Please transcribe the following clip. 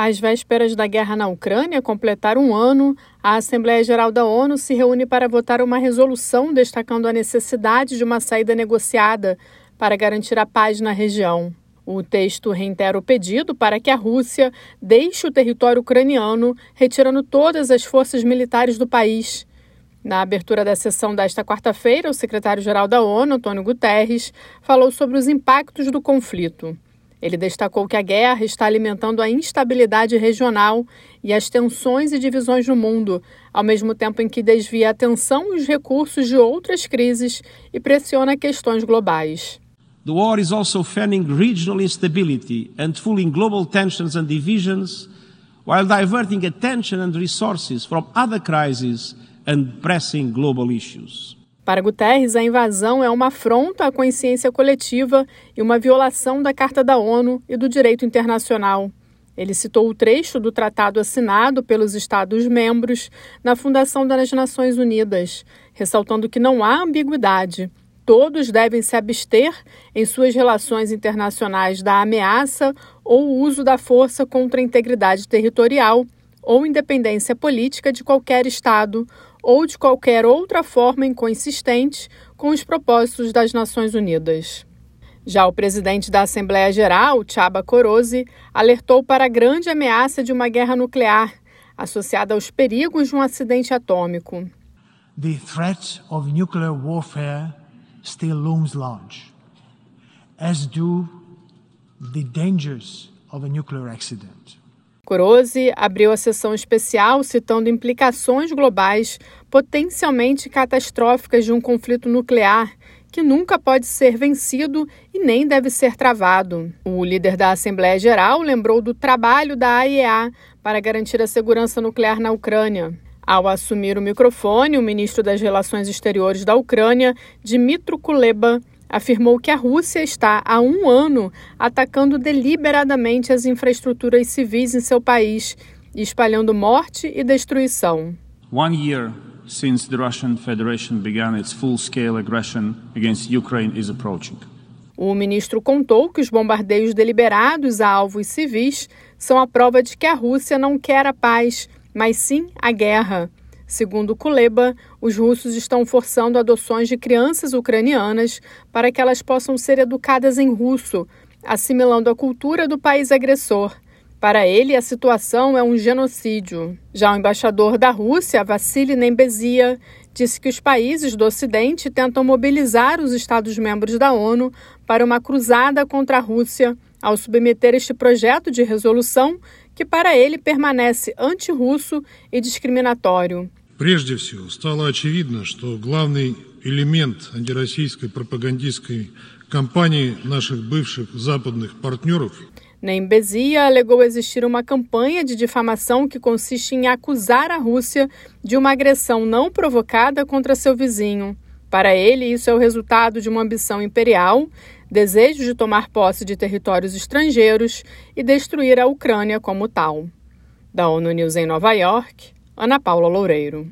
Às vésperas da guerra na Ucrânia completar um ano, a Assembleia Geral da ONU se reúne para votar uma resolução destacando a necessidade de uma saída negociada para garantir a paz na região. O texto reitera o pedido para que a Rússia deixe o território ucraniano, retirando todas as forças militares do país. Na abertura da sessão desta quarta-feira, o secretário-geral da ONU, Antônio Guterres, falou sobre os impactos do conflito. Ele destacou que a guerra está alimentando a instabilidade regional e as tensões e divisões no mundo, ao mesmo tempo em que desvia a atenção e os recursos de outras crises e pressiona questões globais. The war is also fanning regional instability and fueling global tensions and divisions, while diverting attention and resources from other crises and pressing global issues. Para Guterres, a invasão é uma afronta à consciência coletiva e uma violação da Carta da ONU e do direito internacional. Ele citou o trecho do tratado assinado pelos Estados-membros na fundação das Nações Unidas, ressaltando que não há ambiguidade. Todos devem se abster em suas relações internacionais da ameaça ou uso da força contra a integridade territorial ou independência política de qualquer Estado ou de qualquer outra forma inconsistente com os propósitos das Nações Unidas. Já o presidente da Assembleia Geral, Chaba Korosi, alertou para a grande ameaça de uma guerra nuclear, associada aos perigos de um acidente atômico. The threat of nuclear warfare still looms large, as do the dangers of a nuclear accident. Corose abriu a sessão especial citando implicações globais potencialmente catastróficas de um conflito nuclear que nunca pode ser vencido e nem deve ser travado. O líder da Assembleia Geral lembrou do trabalho da AIEA para garantir a segurança nuclear na Ucrânia. Ao assumir o microfone, o ministro das Relações Exteriores da Ucrânia, Dmitro Kuleba, afirmou que a Rússia está há um ano atacando deliberadamente as infraestruturas civis em seu país espalhando morte e destruição. One year since the Russian Federation began its full-scale aggression against Ukraine is approaching. O ministro contou que os bombardeios deliberados a alvos civis são a prova de que a Rússia não quer a paz, mas sim a guerra. Segundo Kuleba, os russos estão forçando adoções de crianças ucranianas para que elas possam ser educadas em russo, assimilando a cultura do país agressor. Para ele, a situação é um genocídio. Já o embaixador da Rússia, Vassili Nembezia, disse que os países do Ocidente tentam mobilizar os Estados-membros da ONU para uma cruzada contra a Rússia ao submeter este projeto de resolução que, para ele, permanece anti-russo e discriminatório. Прежде всего, стало очевидно, что главный элемент антироссийской пропагандистской кампании наших бывших западных партнеров Nembezia alegou existir uma campanha de difamação que consiste em acusar a Rússia de uma agressão não provocada contra seu vizinho. Para ele, isso é o resultado de uma ambição imperial, desejo de tomar posse de territórios estrangeiros e destruir a Ucrânia como tal. Da ONU News em Nova York, Ana Paula Loureiro.